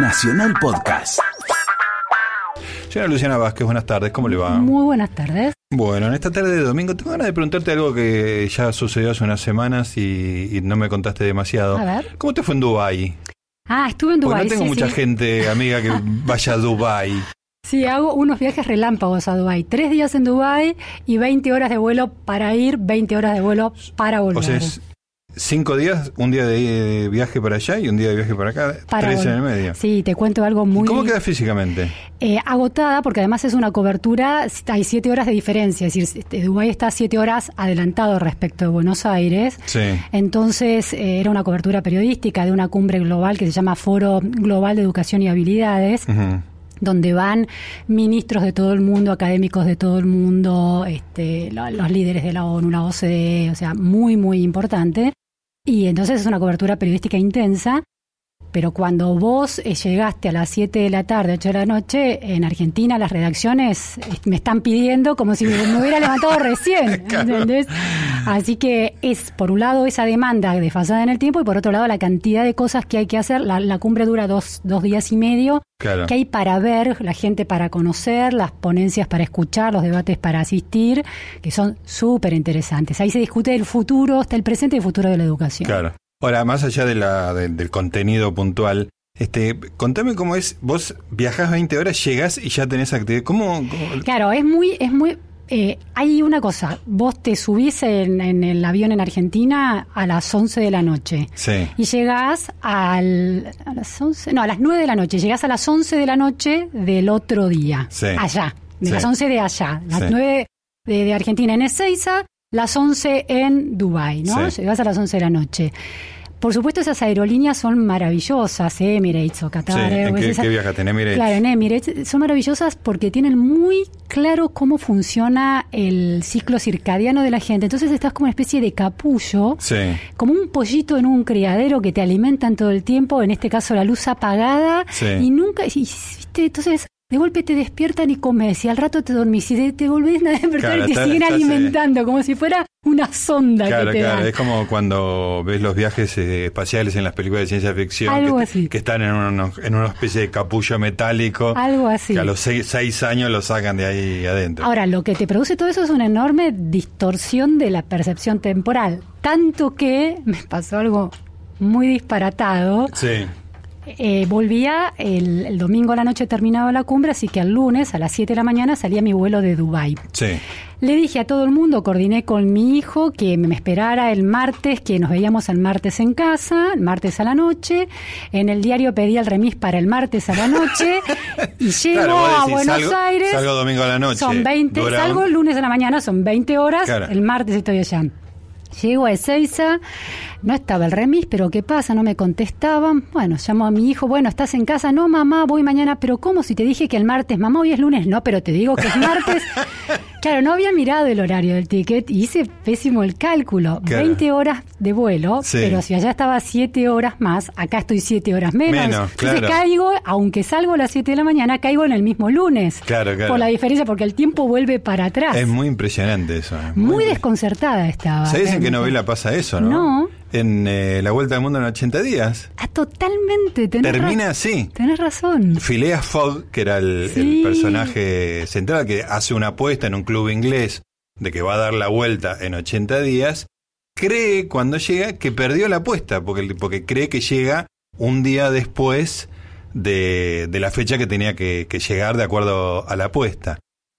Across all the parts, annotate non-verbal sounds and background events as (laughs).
Nacional Podcast. Señora Luciana Vázquez, buenas tardes, ¿cómo le va? Muy buenas tardes. Bueno, en esta tarde de domingo tengo ganas de preguntarte algo que ya sucedió hace unas semanas y, y no me contaste demasiado. A ver. ¿Cómo te fue en Dubái? Ah, estuve en Porque Dubái. no tengo sí, mucha sí. gente amiga que (laughs) vaya a Dubái. Sí, hago unos viajes relámpagos a Dubái. Tres días en Dubái y 20 horas de vuelo para ir, 20 horas de vuelo para volver. O sea, es cinco días, un día de viaje para allá y un día de viaje para acá, Para tres en el medio. Sí, te cuento algo muy ¿Cómo queda físicamente? eh, agotada porque además es una cobertura, hay siete horas de diferencia, es decir, este, Dubái está siete horas adelantado respecto de Buenos Aires. Sí. Entonces eh, era una cobertura periodística de una cumbre global que se llama Foro Global de Educación y Habilidades. Ujú. Donde van ministros de todo el mundo, académicos de todo el mundo, este, lo- los líderes de la ONU, la OCDE, o sea, muy, muy importante. Y entonces es una cobertura periodística intensa, pero cuando vos eh, llegaste a las 7 de la tarde, 8 de la noche, en Argentina las redacciones eh, me están pidiendo como si me, me hubiera levantado (laughs) recién, ¿entendés? Así que es, por un lado, esa demanda desfasada en el tiempo y por otro lado, la cantidad de cosas que hay que hacer. La, la cumbre dura dos, dos días y medio. Claro. que hay para ver, la gente para conocer, las ponencias para escuchar, los debates para asistir, que son súper interesantes. Ahí se discute el futuro, está el presente y el futuro de la educación. Claro. Ahora, más allá de la, de- del contenido puntual, este, contame cómo es, vos viajás 20 horas, llegás y ya tenés actividad. ¿Cómo? cómo- Claro, es muy, es muy. eh, hay una cosa, vos te subís en, en el avión en Argentina a las 11 de la noche Sí. y llegás al, a las 11, no, a las 9 de la noche, llegás a las 11 de la noche del otro día, Sí. allá, de Sí. las 11 de allá, las Sí. 9 de, de Argentina en Ezeiza, las 11 en Dubai, ¿no? Sí. Llegás a las 11 de la noche. Por supuesto, esas aerolíneas son maravillosas, ¿eh? Emirates o Qatar Sí, ¿en qué- viajaste? ¿En Emirates? Claro, en Emirates. Son maravillosas porque tienen muy claro cómo funciona el ciclo circadiano de la gente. Entonces estás como una especie de capullo, Sí. como un pollito en un criadero que te alimentan todo el tiempo, en este caso la luz apagada, Sí. y nunca, y, ¿viste? entonces de golpe te despiertan y comes, y al rato te dormís, y te, volvés a despertar Claro, y te está- siguen está- alimentando, como si fuera una sonda Claro, que te claro, dan. es como cuando ves los viajes eh, espaciales en las películas de ciencia ficción, Algo que, así. que están en, unos- en una especie de capullo metálico, Algo así. que a los seis, seis años lo sacan de ahí adentro. Ahora, lo que te produce todo eso es una enorme distorsión de la percepción temporal. Tanto que me pasó algo muy disparatado. sí, Eh, volvía el, el domingo a la noche terminaba la cumbre, así que el lunes a las 7 de la mañana salía mi vuelo de Dubái. sí, Le dije a todo el mundo, coordiné con mi hijo que me esperara el martes, que nos veíamos el martes en casa, el martes a la noche. En el diario pedí el remis para el martes a la noche (laughs) y llego Claro, a decís, Buenos salgo- Aires. salgo domingo a la noche, Son 20, dura salgo el lunes a la mañana, son 20 horas, Claro. el martes estoy allá. Llego a Ezeiza, no estaba el remis, pero ¿qué pasa? No me contestaban. Bueno, llamo a mi hijo, bueno, ¿estás en casa? No, mamá, voy mañana, pero ¿cómo? Si te dije que el martes, mamá, hoy es lunes, no, pero te digo que es martes. (laughs) claro, no había mirado el horario del ticket y hice pésimo el cálculo. Claro. 20 horas de vuelo, Sí. pero si allá estaba 7 horas más, acá estoy 7 horas menos. Menos, Entonces claro. caigo, aunque salgo a las 7 de la mañana, caigo en el mismo lunes. Claro, claro. Por la diferencia, porque el tiempo vuelve para atrás. es muy impresionante eso. es Muy impre- desconcertada estaba. Se dicen que realmente. novela pasa eso, ¿no? No. En eh, La Vuelta al Mundo en 80 días. Ah, totalmente. Tenés Termina así. Tenés razón. Phileas Fogg, que era el, Sí. el personaje central, que hace una apuesta en un club inglés de que va a dar la vuelta en 80 días, cree cuando llega que perdió la apuesta, porque, porque cree que llega un día después de, de la fecha que tenía que, que llegar de acuerdo a la apuesta.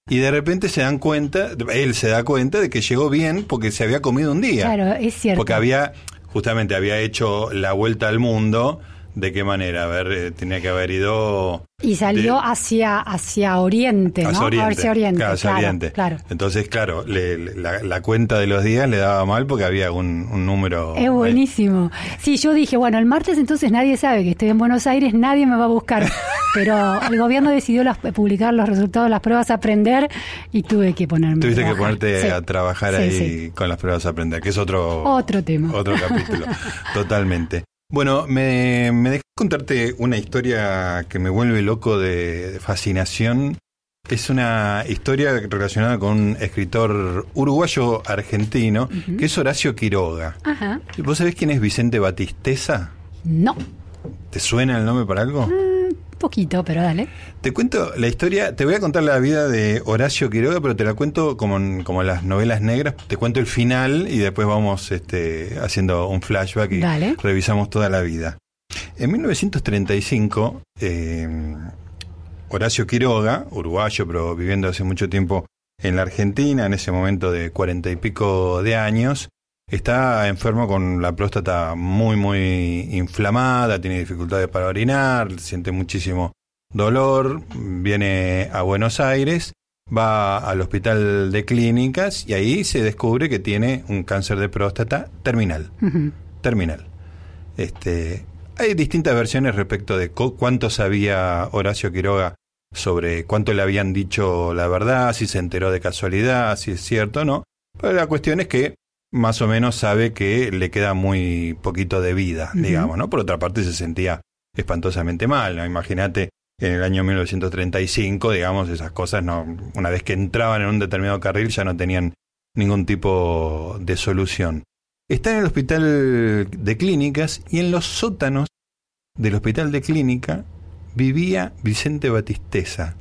Y de repente se dan cuenta, él se da cuenta de que llegó bien porque se había comido un día. Claro, es cierto. Porque había, justamente había hecho la vuelta al mundo. ¿De qué manera? A ver, eh, tenía que haber ido Y salió de- hacia, hacia Oriente, ¿no? hacia Oriente. Hacia Oriente, Claro, hacia claro, Oriente. claro. Entonces, claro, le- le- la, la cuenta de los días le daba mal porque había un, un número. Es buenísimo. Sí, yo dije, bueno, el martes entonces nadie sabe que estoy en Buenos Aires, nadie me va a buscar. (laughs) Pero el gobierno decidió las- publicar los resultados de las pruebas a aprender y tuve que ponerme. Tuviste a que ponerte Sí. a trabajar Sí, ahí sí. con las pruebas a aprender, que es otro, Otro tema. otro capítulo. (laughs) Totalmente. Bueno, me, me dejé contarte una historia que me vuelve loco de, fascinación. Es una historia relacionada con un escritor uruguayo argentino, que es Horacio Quiroga. Ajá. ¿Vos sabés quién es Vicente Batisteza? No. ¿Te suena el nombre para algo? Ah, Poquito, pero dale. Te cuento la historia, te voy a contar la vida de Horacio Quiroga, pero te la cuento como, en- como las novelas negras. Te cuento el final y después vamos este, haciendo un flashback y Dale. revisamos toda la vida. En 1935, eh, Horacio Quiroga, uruguayo, pero viviendo hace mucho tiempo en la Argentina, en ese momento de cuarenta y pico de años, está enfermo con la próstata muy, muy inflamada, tiene dificultades para orinar, siente muchísimo dolor, viene a Buenos Aires, va al hospital de clínicas y ahí se descubre que tiene un cáncer de próstata terminal terminal. Este, hay distintas versiones respecto de cu- cuánto sabía Horacio Quiroga sobre cuánto le habían dicho la verdad, si se enteró de casualidad, si es cierto o no. Pero la cuestión es que más o menos sabe que le queda muy poquito de vida, digamos, ¿no? Por otra parte se sentía espantosamente mal, ¿no? Imagínate en el año 1935, digamos, esas cosas no una vez que entraban en un determinado carril ya no tenían ningún tipo de solución. Está en el hospital de clínicas y en los sótanos del hospital de clínica vivía Vicente Batisteza,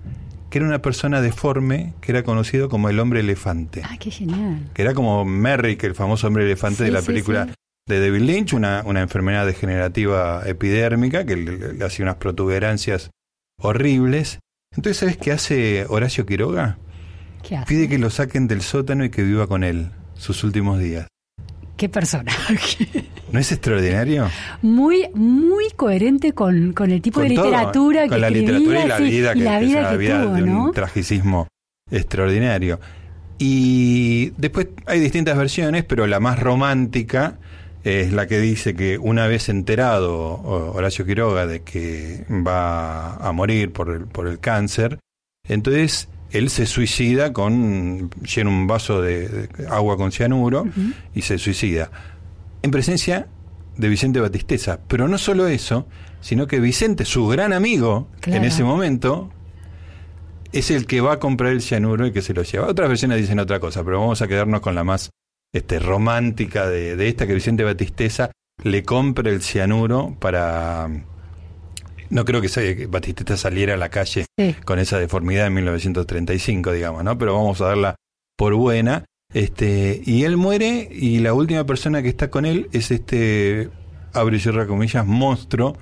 que era una persona deforme que era conocido como el hombre elefante, Ah, qué genial. que era como Merrick, el famoso hombre elefante de la sí, película sí. de David Lynch, una, una enfermedad degenerativa epidérmica que le, le hacía unas protuberancias horribles. Entonces, ¿sabes qué hace Horacio Quiroga? ¿Qué hace? Pide que lo saquen del sótano y que viva con él sus últimos días. Qué personaje. ¿No es extraordinario? Muy, muy coherente con, con el tipo Con de todo, literatura que con la escribía, literatura y la sí, vida que, y la que es vida una que vida tuvo, de un ¿no? tragicismo extraordinario. Y después hay distintas versiones, pero la más romántica es la que dice que una vez enterado Horacio Quiroga de que va a morir por el, por el cáncer, entonces él se suicida con llena un vaso de, de agua con cianuro y se suicida. En presencia de Vicente Batisteza. Pero no solo eso, sino que Vicente, su gran amigo Claro. en ese momento, es el que va a comprar el cianuro y que se lo lleva. Otras versiones dicen otra cosa, pero vamos a quedarnos con la más este, romántica de, de esta, que Vicente Batisteza le compra el cianuro para... No creo que, se- que Batisteza saliera a la calle Sí. con esa deformidad en 1935, digamos, ¿no? Pero vamos a darla por buena. Este, y él muere y la última persona que está con él es este, abre y cierra comillas, monstruo,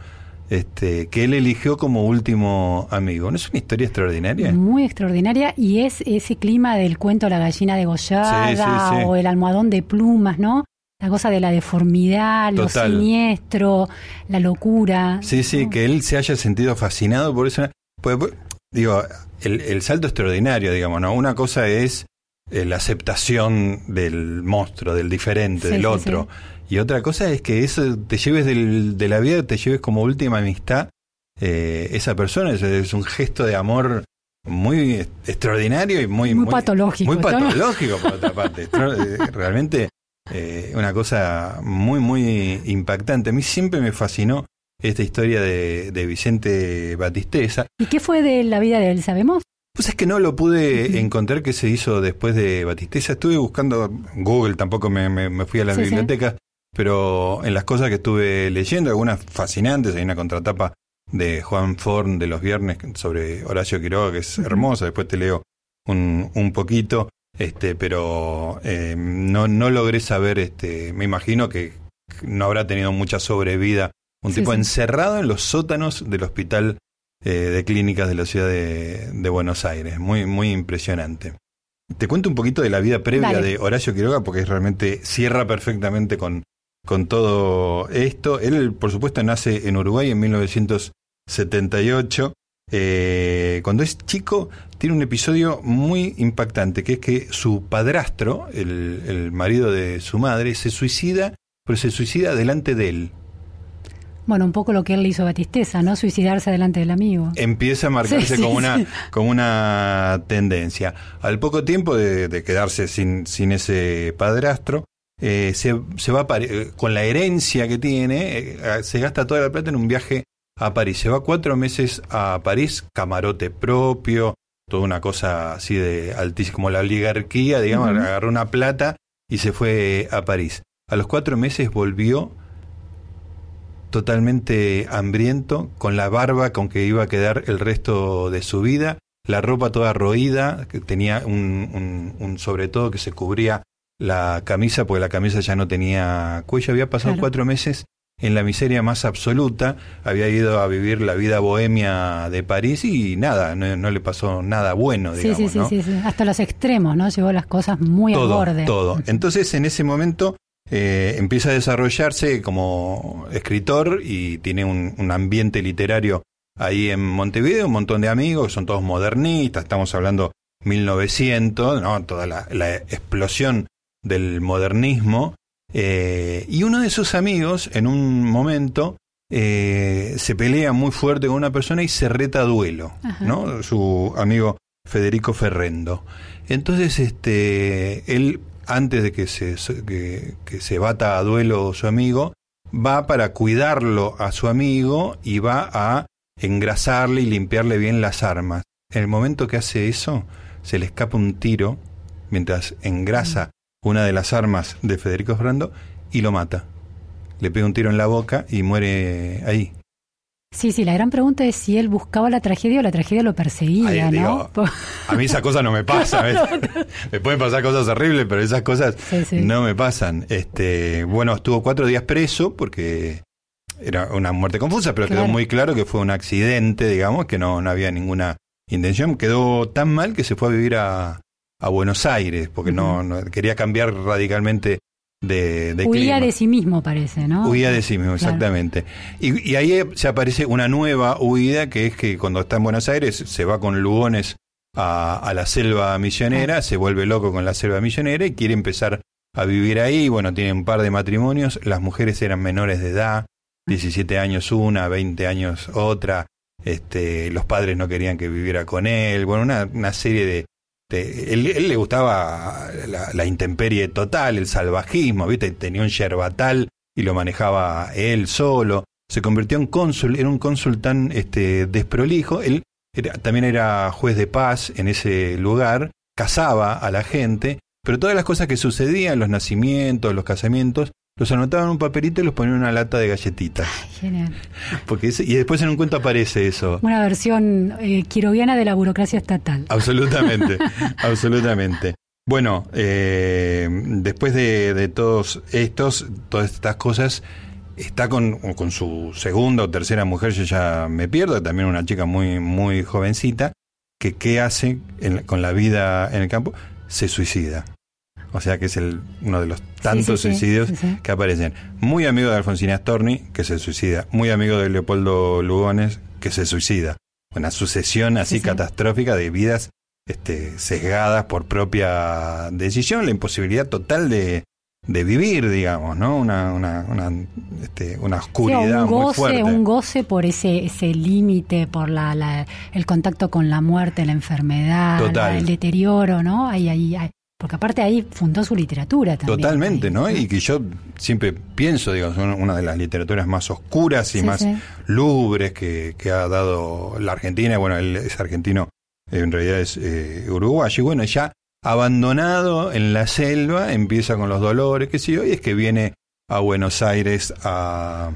este, que él eligió como último amigo. ¿No es una historia extraordinaria? Muy extraordinaria y es ese clima del cuento La gallina degollada Sí, sí, sí. o el almohadón de plumas, ¿no? La cosa de la deformidad, lo siniestro, la locura. Sí, sí, ¿no? que él se haya sentido fascinado por eso. Pues, pues, digo, el, el salto extraordinario, digamos, ¿no? Una cosa es la aceptación del monstruo, del diferente, Sí, del sí, otro. Y otra cosa es que eso te lleves del- de la vida, te lleves como última amistad eh, esa persona. Es, es un gesto de amor muy extraordinario y muy, Muy patológico, Muy ¿no? patológico, por otra parte. (laughs) Eh, Realmente eh, una cosa muy, muy impactante. A mí siempre me fascinó esta historia de, de Vicente Batisteza. ¿Y qué fue de la vida de él, sabemos? Pues es que no lo pude encontrar que se hizo después de Batisteza. Estuve buscando Google, tampoco me, me- me fui a Sí, sí. bibliotecas, pero en las cosas que estuve leyendo, algunas fascinantes, hay una contratapa de Juan Forn de los viernes sobre Horacio Quiroga, que es hermosa, después te leo un, un poquito, este, pero eh, no, no logré saber, este, me imagino que no habrá tenido mucha sobrevida, un Sí, tipo encerrado en los sótanos del hospital eh, de clínicas de la ciudad de, de Buenos Aires. Muy, muy impresionante. Te cuento un poquito de la vida previa Dale. de Horacio Quiroga porque realmente cierra perfectamente con, con todo esto. Él, por supuesto, nace en Uruguay en 1978. Eh, cuando es chico, tiene un episodio muy impactante, que es que su padrastro, el, el marido de su madre, se suicida, pero se suicida delante de él. Bueno, un poco lo que él le hizo a Batisteza, ¿no? Suicidarse delante del amigo. empieza a marcarse Sí, sí, como, una, sí. como una tendencia. Al poco tiempo de, de quedarse sin, sin ese padrastro, eh, se, se va a eh, con la herencia que tiene, eh, se gasta toda la plata en un viaje a París. Se va cuatro meses a París, camarote propio, toda una cosa así de altísima, como la oligarquía, digamos, Ujú. agarró una plata y se fue a París. A los cuatro meses volvió, totalmente hambriento, con la barba con que iba a quedar el resto de su vida, la ropa toda roída, que tenía un, un, sobre todo que se cubría la camisa, porque la camisa ya no tenía cuello, había pasado cuatro meses en la miseria más absoluta, había ido a vivir la vida bohemia de París y nada, no, le pasó nada bueno, digamos. Sí, sí, sí, sí, hasta los extremos, ¿no? Llevó las cosas muy todo, a borde. Todo. Entonces, en ese momento eh, empieza a desarrollarse como escritor y tiene un, un, ambiente literario ahí en Montevideo, un montón de amigos, son todos modernistas, estamos hablando 1900, ¿no? Toda la, la explosión del modernismo eh, y uno de sus amigos, en un momento, eh, se pelea muy fuerte con una persona y se reta a duelo, ¿no? Su amigo Federico Ferrendo. Entonces, este, él, antes de que se, que, se bata a duelo su amigo, va para cuidarlo a su amigo y va a engrasarle y limpiarle bien las armas. En el momento que hace eso, se le escapa un tiro mientras engrasa una de las armas de Federico Ferrando y lo mata. Le pega un tiro en la boca y muere ahí. Sí, sí, la gran pregunta es si él buscaba la tragedia o la tragedia lo perseguía, ¿no? a mí esa cosa no me pasa. (laughs) me pueden pasar cosas horribles, pero esas cosas no me pasan. Este, bueno, estuvo cuatro días preso porque era una muerte confusa, pero quedó muy claro que fue un accidente, digamos, que no, no había ninguna intención. Quedó tan mal que se fue a vivir a, a Buenos Aires, porque no, quería cambiar radicalmente de, de Huía de sí mismo, parece, ¿no? Huía de sí mismo, exactamente. Y, y, ahí se aparece una nueva huida, que es que cuando está en Buenos Aires se va con Lugones a, a la selva misionera, se vuelve loco con la selva misionera y quiere empezar a vivir ahí. Bueno, tiene un par de matrimonios, las mujeres eran menores de edad, 17 años una, 20 años otra, este, los padres no querían que viviera con él, bueno, una, una serie de, él, le gustaba la, intemperie total, el salvajismo, ¿viste? Tenía un yerbatal y lo manejaba él solo. Se convirtió en cónsul, era un cónsul tan este, desprolijo. Él también era juez de paz en ese lugar, casaba a la gente, pero todas las cosas que sucedían, los nacimientos, los casamientos, los anotaban en un papelito y los ponían en una lata de galletitas. genial. Porque y después en un cuento aparece eso. Una versión eh, quiroviana de la burocracia estatal. Absolutamente, (laughs) absolutamente. Bueno, eh, después de, todos estos, todas estas cosas, está con, con, su segunda o tercera mujer, yo ya me pierdo, también una chica muy, muy jovencita, que qué hace con la vida en el campo, se suicida. O sea que es el, uno de los tantos suicidios que aparecen. Muy amigo de Alfonsina Storni, que se suicida. Muy amigo de Leopoldo Lugones, que se suicida. Una sucesión así catastrófica de vidas este, sesgadas por propia decisión, la imposibilidad total de, de vivir, digamos, ¿no? Una, una, una, este, una oscuridad un goce, muy fuerte. Un goce por ese, ese límite, por la, la, el contacto con la muerte, la enfermedad, el deterioro, ¿no? Ahí, ahí, ahí, porque aparte ahí fundó su literatura también. Totalmente, ¿no? Y que yo siempre pienso, digo, son una de las literaturas más oscuras y más lúgubres que, ha dado la Argentina. Bueno, él es argentino, en realidad es eh, uruguayo. Y bueno, ya abandonado en la selva, empieza con los dolores, que sí, hoy es que viene a Buenos Aires a,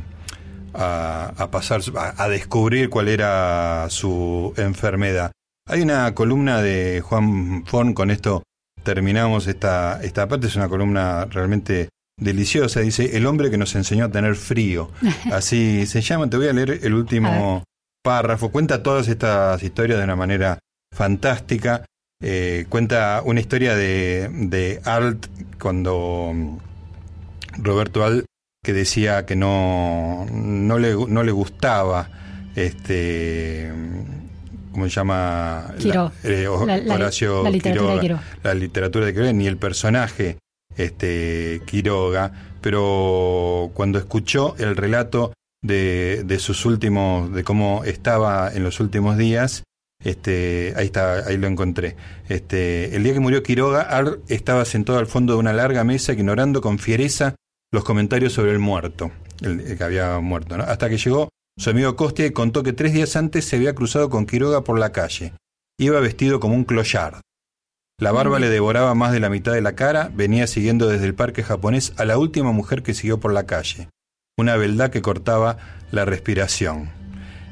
a, pasar, a, a descubrir cuál era su enfermedad. Hay una columna de Juan Fon con esto terminamos esta, esta parte, es una columna realmente deliciosa, dice, el hombre que nos enseñó a tener frío. (laughs) Así se llama, te voy a leer el último párrafo, cuenta todas estas historias de una manera fantástica, eh, cuenta una historia de, de Alt cuando Roberto Alt que decía que no, no, le, no le gustaba este ¿cómo se llama? Eh, Horacio la, literatura de Quiroga. La literatura de Quiroga, ni el personaje este, Quiroga, pero cuando escuchó el relato de, de sus últimos, de cómo estaba en los últimos días, este, ahí está, ahí lo encontré. Este, el día que murió Quiroga, Ar estaba sentado al fondo de una larga mesa, ignorando con fiereza los comentarios sobre el muerto, el, que había muerto, hasta que llegó su amigo Costia contó que tres días antes se había cruzado con Quiroga por la calle. Iba vestido como un clochard. La barba le devoraba más de la mitad de la cara, venía siguiendo desde el parque japonés a la última mujer que siguió por la calle. una beldad que cortaba la respiración.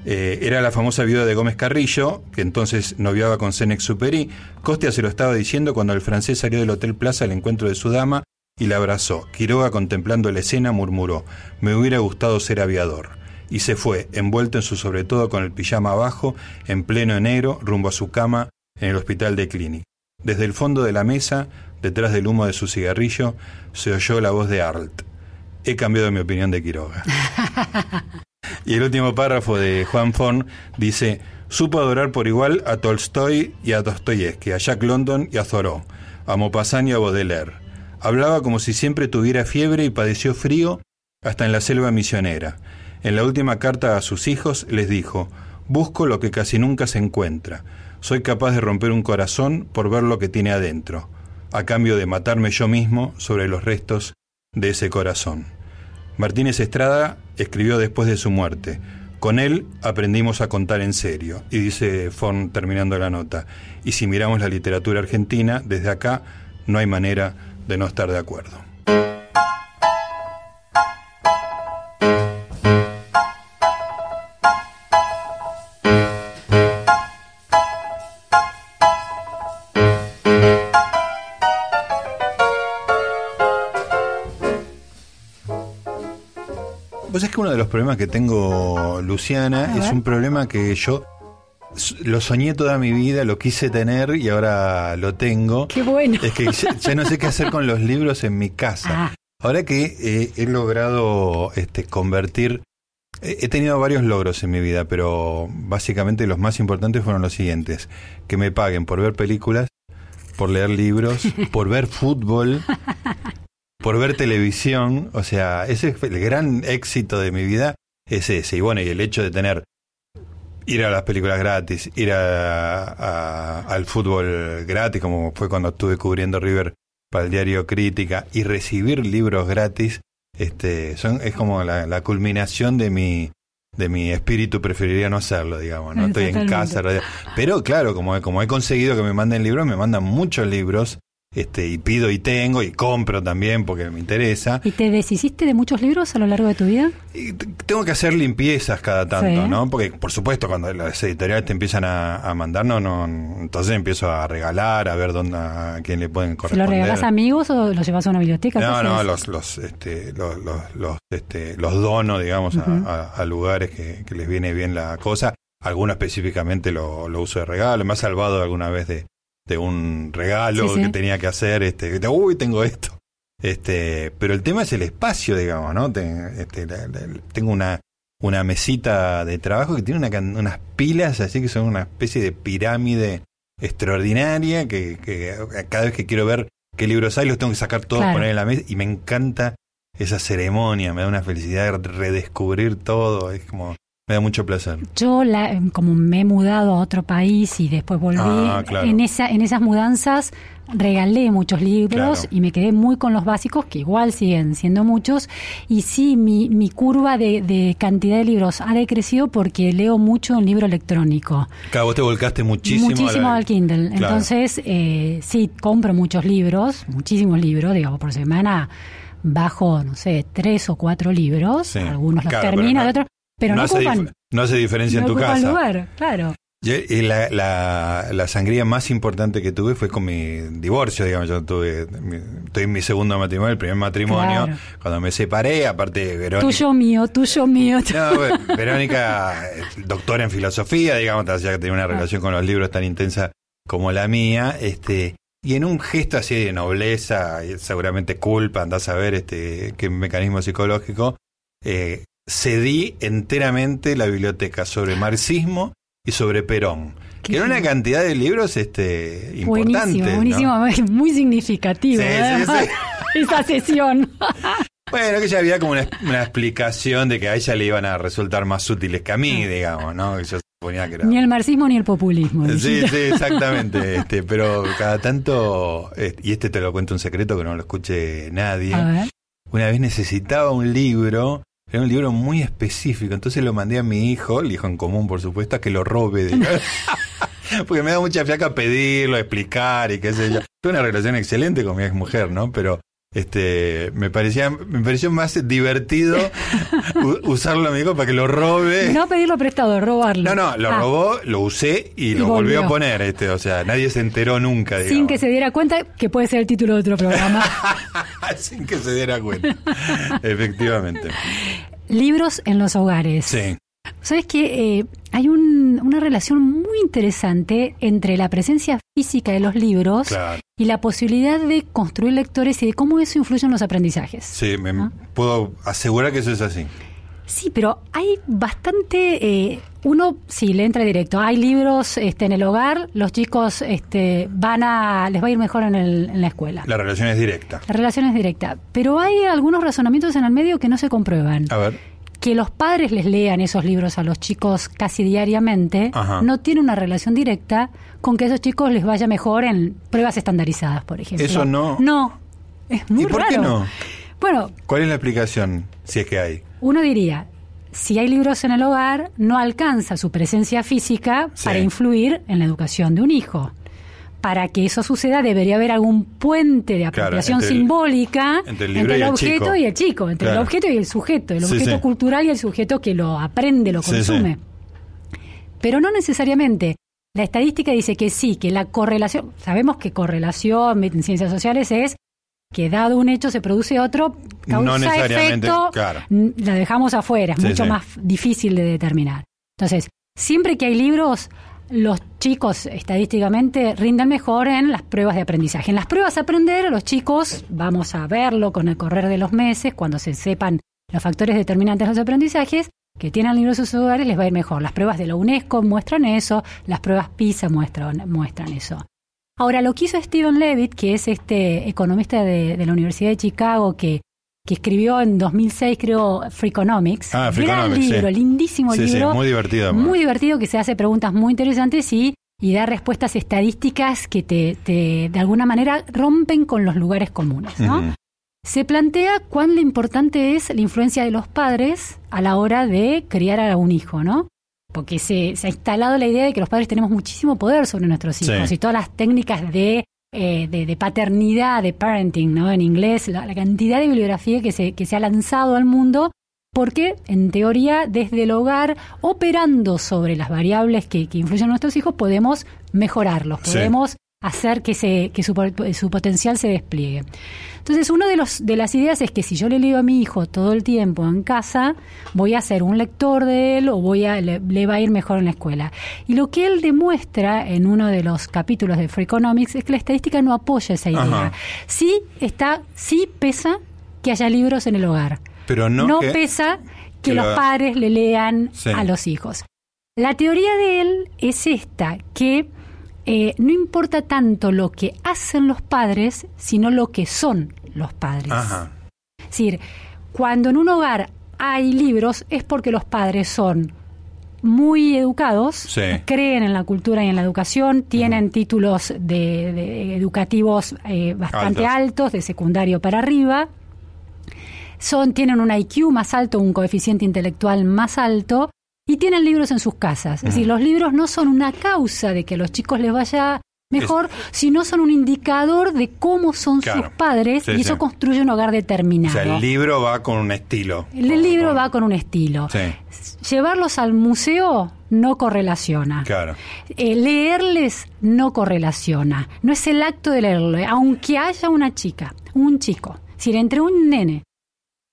Eh, era la famosa viuda de Gómez Carrillo, que entonces noviaba con Cenex Superi. Costia se lo estaba diciendo cuando el francés salió del Hotel Plaza al encuentro de su dama y la abrazó. Quiroga, contemplando la escena, murmuró: Me hubiera gustado ser aviador. Y se fue, envuelto en su sobretodo con el pijama abajo, en pleno enero, rumbo a su cama en el hospital de Clinic. Desde el fondo de la mesa, detrás del humo de su cigarrillo, se oyó la voz de Arlt. He cambiado mi opinión de Quiroga. (laughs) y el último párrafo de Juan Fon dice: Supo adorar por igual a Tolstoy y a Dostoyevsky, a Jack London y a Thoreau, a Maupassant y a Baudelaire. Hablaba como si siempre tuviera fiebre y padeció frío hasta en la selva misionera. En la última carta a sus hijos les dijo: Busco lo que casi nunca se encuentra. Soy capaz de romper un corazón por ver lo que tiene adentro, a cambio de matarme yo mismo sobre los restos de ese corazón. Martínez Estrada escribió después de su muerte. Con él aprendimos a contar en serio. Y dice Fon terminando la nota. Y si miramos la literatura argentina, desde acá no hay manera de no estar de acuerdo. Los problemas que tengo, Luciana, es un problema que yo lo soñé toda mi vida, lo quise tener y ahora lo tengo. Qué bueno. Es que ya, no sé qué hacer con los libros en mi casa. Ah. Ahora que eh, he logrado este, convertir, he tenido varios logros en mi vida, pero básicamente los más importantes fueron los siguientes. Que me paguen por ver películas, por leer libros, (laughs) por ver fútbol, por ver televisión, o sea, ese es el gran éxito de mi vida, es ese. Y bueno, y el hecho de tener, ir a las películas gratis, ir a, al fútbol gratis, como fue cuando estuve cubriendo River para el diario Crítica, y recibir libros gratis, este, son, es como la, culminación de mi, de mi espíritu preferiría no hacerlo, digamos, no estoy en casa. Pero claro, como, como he conseguido que me manden libros, me mandan muchos libros este, y pido y tengo y compro también porque me interesa. ¿Y te deshiciste de muchos libros a lo largo de tu vida? Y tengo que hacer limpiezas cada tanto, ¿no? Porque, por supuesto, cuando las editoriales te empiezan a, mandar, no, no, entonces empiezo a regalar, a ver dónde, a quién le pueden corresponder. ¿Lo regalas a amigos o los llevas a una biblioteca? No, no, los, los, este, los, los, este, los dono, digamos, a, lugares que, que, les viene bien la cosa. Algunos específicamente lo, lo uso de regalo. Me ha salvado alguna vez de, de un regalo que tenía que hacer, este, uy, tengo esto. Este, pero el tema es el espacio, digamos, ¿no? Este, tengo una, una mesita de trabajo que tiene una, unas pilas así que son una especie de pirámide extraordinaria que, que, cada vez que quiero ver qué libros hay los tengo que sacar todos, poner en la mesa y me encanta esa ceremonia, me da una felicidad redescubrir todo, es como me da mucho placer. Yo, la, como me he mudado a otro país y después volví, ah, en, esa, en esas mudanzas regalé muchos libros y me quedé muy con los básicos, que igual siguen siendo muchos. Y sí, mi, mi curva de, cantidad de libros ha decrecido porque leo mucho en libro electrónico. Claro, vos te volcaste muchísimo. Muchísimo al Kindle. Entonces, eh, sí, compro muchos libros, muchísimos libros, digamos, por semana bajo, no sé, tres o cuatro libros. Algunos los termino, otros pero no, hace, no hace diferencia en tu casa. lugar, claro. y la, la, la, sangría más importante que tuve fue con mi divorcio, digamos. Yo tuve, estoy en mi segundo matrimonio, el primer matrimonio. Cuando me separé, aparte Verónica. Tuyo mío, tuyo mío. No, (laughs) Verónica, doctora en filosofía, digamos, ya que tenía una relación con los libros tan intensa como la mía. este Y en un gesto así de nobleza, seguramente culpa, andás a ver este, qué mecanismo psicológico, eh, cedí enteramente la biblioteca sobre marxismo y sobre Perón. que era una cantidad de libros este, importantes. Buenísimo, muy significativo. ¿eh? (laughs) Esa sesión. (laughs) Bueno, que ya había como una, explicación de que a ella le iban a resultar más útiles que a mí, digamos, ¿no? Ni el marxismo ni el populismo. Sí, sí, (laughs) exactamente. este, pero cada tanto, y este te lo cuento un secreto que no lo escuche nadie. Una vez necesitaba un libro era un libro muy específico, entonces lo mandé a mi hijo, el hijo en común por supuesto, a que lo robe. (laughs) (laughs) Porque me da mucha fiaca pedirlo, explicar y qué sé yo. Tuve una relación excelente con mi ex mujer, ¿no? Pero este, me parecía, me pareció más divertido (laughs) usarlo amigo para que lo robe. No pedirlo prestado, robarlo. No, no, lo Ah, robó, lo usé y, Y lo volvió. volvió. a poner, este, o sea, nadie se enteró nunca, digamos. Sin que se diera cuenta que puede ser el título de otro programa. (laughs) Sin que se diera cuenta. Efectivamente. Libros en los hogares. Sí. Sabes que hay un- una relación muy interesante entre la presencia física de los libros Claro. y la posibilidad de construir lectores y de cómo eso influye en los aprendizajes. Sí, me ¿Ah? puedo asegurar que eso es así. Sí, pero hay bastante. eh, uno sí le entra directo. Hay libros este, en el hogar, los chicos este, van a. les va a ir mejor en, el- en la escuela. La relación es directa. La relación es directa. Pero hay algunos razonamientos en el medio que no se comprueban. A ver. Que los padres les lean esos libros a los chicos casi diariamente Ajá. no tiene una relación directa con que a esos chicos les vaya mejor en pruebas estandarizadas, por ejemplo. Eso no. No. Es muy ¿Y por raro. qué no? Bueno, ¿Cuál es la explicación, si es que hay? uno diría, si hay libros en el hogar, no alcanza su presencia física Sí. para influir en la educación de un hijo. Para que eso suceda debería haber algún puente de Claro, apropiación entre el- simbólica entre el y objeto chico. y el chico, entre Claro. el objeto y el sujeto, el Sí, objeto sí. cultural y el sujeto que lo aprende, lo consume. sí. Pero no necesariamente. La estadística dice que sí, que la correlación, sabemos que correlación en ciencias sociales es que dado un hecho se produce otro, No causa necesariamente, efecto, claro. la dejamos afuera, es mucho más difícil de determinar. Entonces, siempre que hay libros, los chicos estadísticamente rinden mejor en las pruebas de aprendizaje. En las pruebas a aprender, los chicos, vamos a verlo con el correr de los meses, cuando se sepan los factores determinantes de los aprendizajes, que tienen libros en sus hogares les va a ir mejor. Las pruebas de la UNESCO muestran eso, las pruebas PISA muestran, muestran eso. Ahora, lo que hizo Steven Levitt, que es este economista de, de la Universidad de Chicago, que, que escribió en 2006, creo, Freakonomics. Ah, gran Freakonomics, sí. libro, lindísimo Sí, sí, libro. muy divertido. Muy divertido, que se hace preguntas muy interesantes y, y da respuestas estadísticas que te, te, de alguna manera, rompen con los lugares comunes, ¿no? Se plantea cuán lo importante es la influencia de los padres a la hora de criar a un hijo, ¿no? Porque se, se ha instalado la idea de que los padres tenemos muchísimo poder sobre nuestros hijos y todas las técnicas de, eh, de, de paternidad, de parenting, ¿no? En inglés, la, la cantidad de bibliografía que se, que se ha lanzado al mundo, porque en teoría desde el hogar, operando sobre las variables que, que influyen en nuestros hijos, podemos mejorarlos, Sí. Hacer que, se, que su, po- su potencial se despliegue. Entonces, una de, los, de las ideas es que si yo le leo a mi hijo todo el tiempo en casa, voy a ser un lector de él o voy a, le, le va a ir mejor en la escuela. Y lo que él demuestra en uno de los capítulos de Freakonomics es que la estadística no apoya esa idea. Ajá. Sí está, sí pesa que haya libros en el hogar. Pero no, que- pesa que, que los lo- padres le lean Sí. a los hijos. La teoría de él es esta, que eh, no importa tanto lo que hacen los padres, sino lo que son los padres. Ajá. Es decir, cuando en un hogar hay libros es porque los padres son muy educados, Sí. creen en la cultura y en la educación, tienen títulos de, de educativos eh, bastante Altos. altos, de secundario para arriba, son, tienen un IQ más alto, un coeficiente intelectual más alto y tienen libros en sus casas. Es decir, los libros no son una causa de que a los chicos les vaya mejor, sino son un indicador de cómo son Claro. sus padres Sí, y eso sí. construye un hogar O determinado. sea, el libro va con un estilo. El libro va con un estilo. Sí, Llevarlos al museo no correlaciona. claro. Eh, leerles no correlaciona. No es el acto de leerlo. Aunque haya una chica, un chico, si entre un nene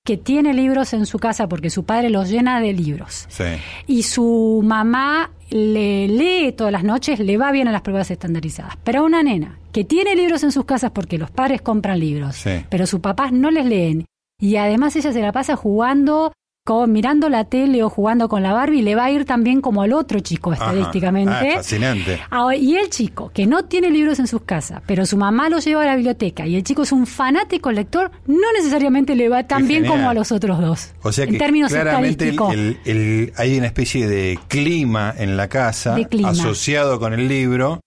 que tiene libros en su casa porque su padre los llena de libros Sí. y su mamá le lee todas las noches, le va bien a las pruebas estandarizadas. Pero a una nena que tiene libros en sus casas porque los padres compran libros, Sí. pero sus papás no les leen y además ella se la pasa jugando con, mirando la tele o jugando con la Barbie, le va a ir también como al otro chico Ajá. estadísticamente. Ah, fascinante. Ahora, y el chico, que no tiene libros en sus casas, pero su mamá lo lleva a la biblioteca y el chico es un fanático lector, no necesariamente le va tan Qué bien genial. como a los otros dos. O sea que en términos claramente el- estadísticos. el- el- hay una especie de clima en la casa asociado con el libro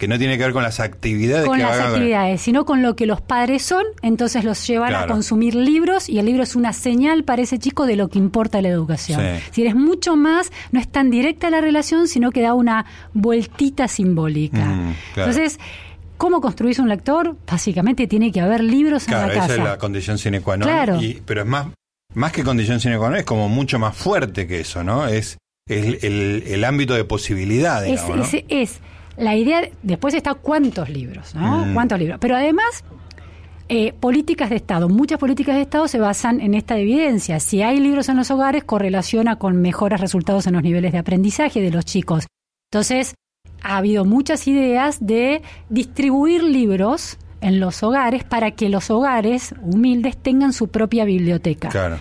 que no tiene que ver con las actividades con que las hagan. actividades, sino con lo que los padres son, entonces los llevan a Claro. consumir libros y el libro es una señal para ese chico de lo que importa la educación. Sí. Si es mucho más, no es tan directa la relación, sino que da una vueltita simbólica. Mm, claro. Entonces, ¿Cómo construís un lector? Básicamente tiene que haber libros en la casa. Esa es la condición sine qua non. Claro. pero es más, más que condición sine qua non, es como mucho más fuerte que eso, ¿no? Es, el, el, ámbito de posibilidades. Es, es, la idea, después está cuántos libros, ¿no? Mm. ¿Cuántos libros? Pero además, eh, políticas de Estado. Muchas políticas de Estado se basan en esta evidencia. Si hay libros en los hogares, correlaciona con mejores resultados en los niveles de aprendizaje de los chicos. Entonces, ha habido muchas ideas de distribuir libros en los hogares para que los hogares humildes tengan su propia biblioteca. Claro.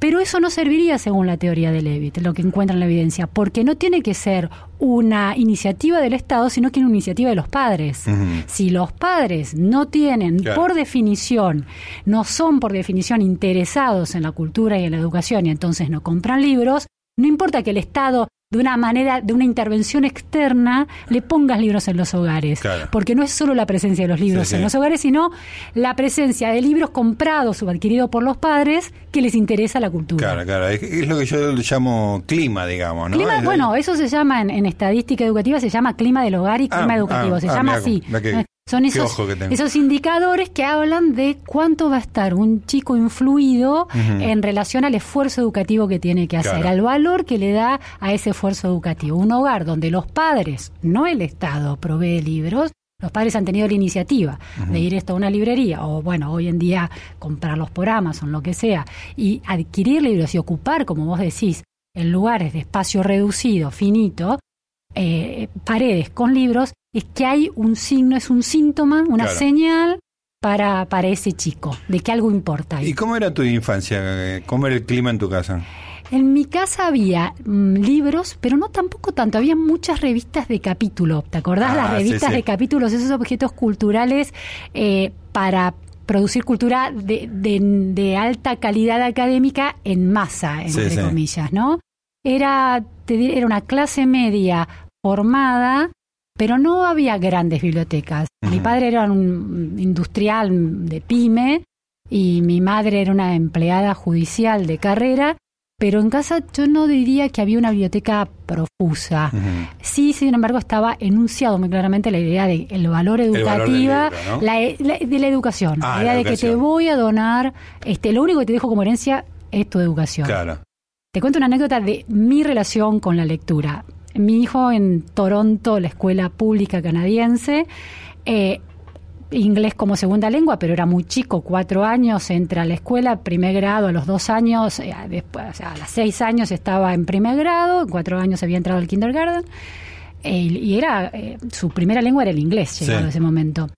Pero eso no serviría según la teoría de Levitt, lo que encuentra en la evidencia, porque no tiene que ser una iniciativa del Estado, sino que una iniciativa de los padres. Si los padres no tienen, por definición, no son por definición interesados en la cultura y en la educación y entonces no compran libros, no importa que el Estado de una manera, de una intervención externa, le pongas libros en los hogares. Porque no es solo la presencia de los libros en los hogares, sino la presencia de libros comprados o adquiridos por los padres que les interesa la cultura. Claro, claro. Es, lo que yo llamo clima, digamos, ¿no? Clima, bueno, eso se llama en, estadística educativa, se llama clima del hogar y ah, clima educativo. Ah, se ah, llama así. Son esos, esos indicadores que hablan de cuánto va a estar un chico influido en relación al esfuerzo educativo que tiene que hacer, al valor que le da a ese esfuerzo educativo. Un hogar donde los padres, no el Estado, provee libros, los padres han tenido la iniciativa de ir esto a una librería o, bueno, hoy en día comprarlos por Amazon, lo que sea, y adquirir libros y ocupar, como vos decís, en lugares de espacio reducido, finito, eh, paredes con libros, es que hay un signo, es un síntoma, una señal para, para ese chico, de que algo importa. ¿Y cómo era tu infancia? ¿Cómo era el clima en tu casa? En mi casa había mm, libros, pero no tampoco tanto. Había muchas revistas de capítulo. ¿Te acordás? Las ah, revistas de capítulos, esos objetos culturales eh, para producir cultura de, de, alta calidad académica en masa, entre comillas, ¿no? Era, era una clase media formada pero no había grandes bibliotecas. Mi padre era un industrial de pyme y mi madre era una empleada judicial de carrera, pero en casa yo no diría que había una biblioteca profusa. Sí, sin embargo, estaba enunciado muy claramente la idea del el valor educativo, e, de la educación, ah, la idea de que te voy a donar, este, lo único que te dejo como herencia es tu educación. Te cuento una anécdota de mi relación con la lectura mi hijo en Toronto, la escuela pública canadiense, eh, inglés como segunda lengua, pero era muy chico, cuatro años, entra a la escuela, primer grado, a los dos años, eh, después, a los seis años estaba en primer grado, en cuatro años había entrado al kindergarten, eh, y era, su primera lengua era el inglés, llegado a ese momento.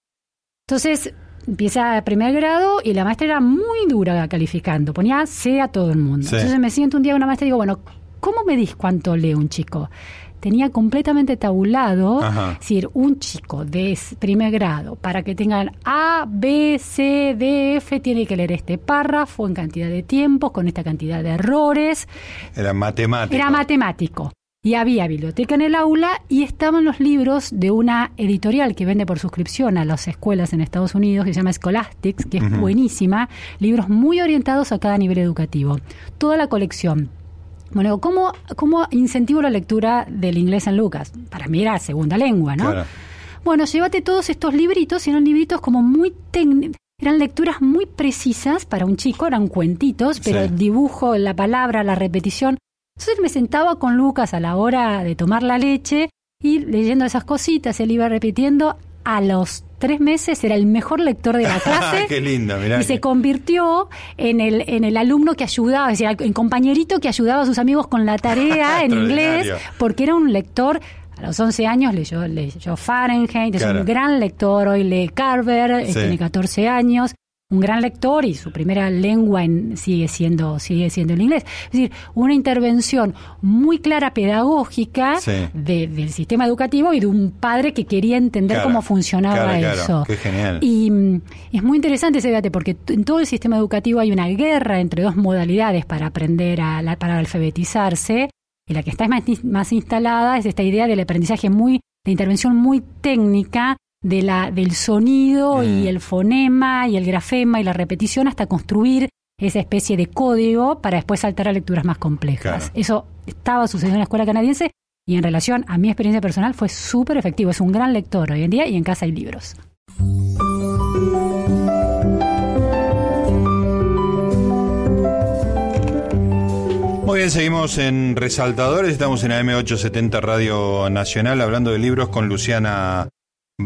Entonces, empieza a primer grado y la maestra era muy dura calificando, ponía C a todo el mundo. Entonces me siento un día con una maestra y digo, bueno, ¿cómo me dis cuánto lee un chico? tenía completamente tabulado, es decir, un chico de primer grado, para que tengan A, B, C, D, F, tiene que leer este párrafo en cantidad de tiempo, con esta cantidad de errores. Era matemático. Era matemático. Y había biblioteca en el aula y estaban los libros de una editorial que vende por suscripción a las escuelas en Estados Unidos, que se llama Scholastics, que es buenísima, libros muy orientados a cada nivel educativo. Toda la colección bueno, ¿cómo, ¿cómo incentivo la lectura del inglés en Lucas? Para mí era segunda lengua, ¿no? Bueno, llévate todos estos libritos, eran libritos como muy técnicos. Eran lecturas muy precisas para un chico, eran cuentitos, pero dibujo, la palabra, la repetición. Entonces me sentaba con Lucas a la hora de tomar la leche y leyendo esas cositas, él iba repitiendo a los tres meses era el mejor lector de la (laughs) clase. Qué lindo, Y se convirtió en el, en el alumno que ayudaba, es decir, el compañerito que ayudaba a sus amigos con la tarea (laughs) en inglés, porque era un lector a los 11 años leyó, leyó Fahrenheit, es un gran lector, hoy lee Carver, tiene 14 años un gran lector y su primera lengua en, sigue siendo sigue siendo el inglés. Es decir, una intervención muy clara pedagógica del sistema educativo y de un padre que quería entender cómo funcionaba eso. Qué genial. Y mm, es muy interesante ese debate porque en todo el sistema educativo hay una guerra entre dos modalidades para aprender a para alfabetizarse y la que está más, más instalada es esta idea del aprendizaje muy de intervención muy técnica de la, del sonido y mm. el fonema y el grafema y la repetición hasta construir esa especie de código para después saltar a lecturas más complejas. Eso estaba sucediendo en la escuela canadiense y en relación a mi experiencia personal fue súper efectivo. Es un gran lector hoy en día y en casa hay libros. Muy bien, seguimos en Resaltadores, estamos en AM870 Radio Nacional hablando de libros con Luciana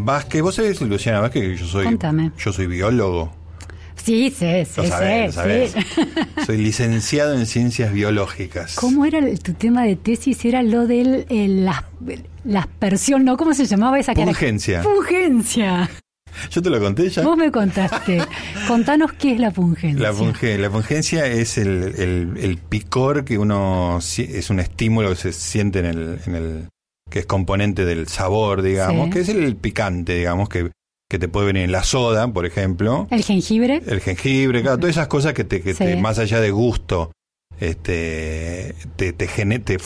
Vázquez. ¿Vos sabés, Luciana Vázquez, que yo soy, Contame. yo soy biólogo? Sí, sí, sí, Lo sabés, lo sí, sabés. sí. (laughs) Soy licenciado en ciencias biológicas. ¿Cómo era el- tu tema de tesis? Era lo de la, la aspersión, ¿no? ¿Cómo se llamaba esa cara? Pungencia. Pungencia. Yo te lo conté ya. Vos me contaste. Contanos qué es la pungencia. La, punge- la pungencia es el, el- el picor que uno es un estímulo que se siente en el, en el que es componente del sabor, digamos, Sí. que es el picante, digamos, que, que te puede venir en la soda, por ejemplo, El jengibre. el jengibre, claro, todas esas cosas que te, que te- más allá de gusto, este, te, te, gene- te,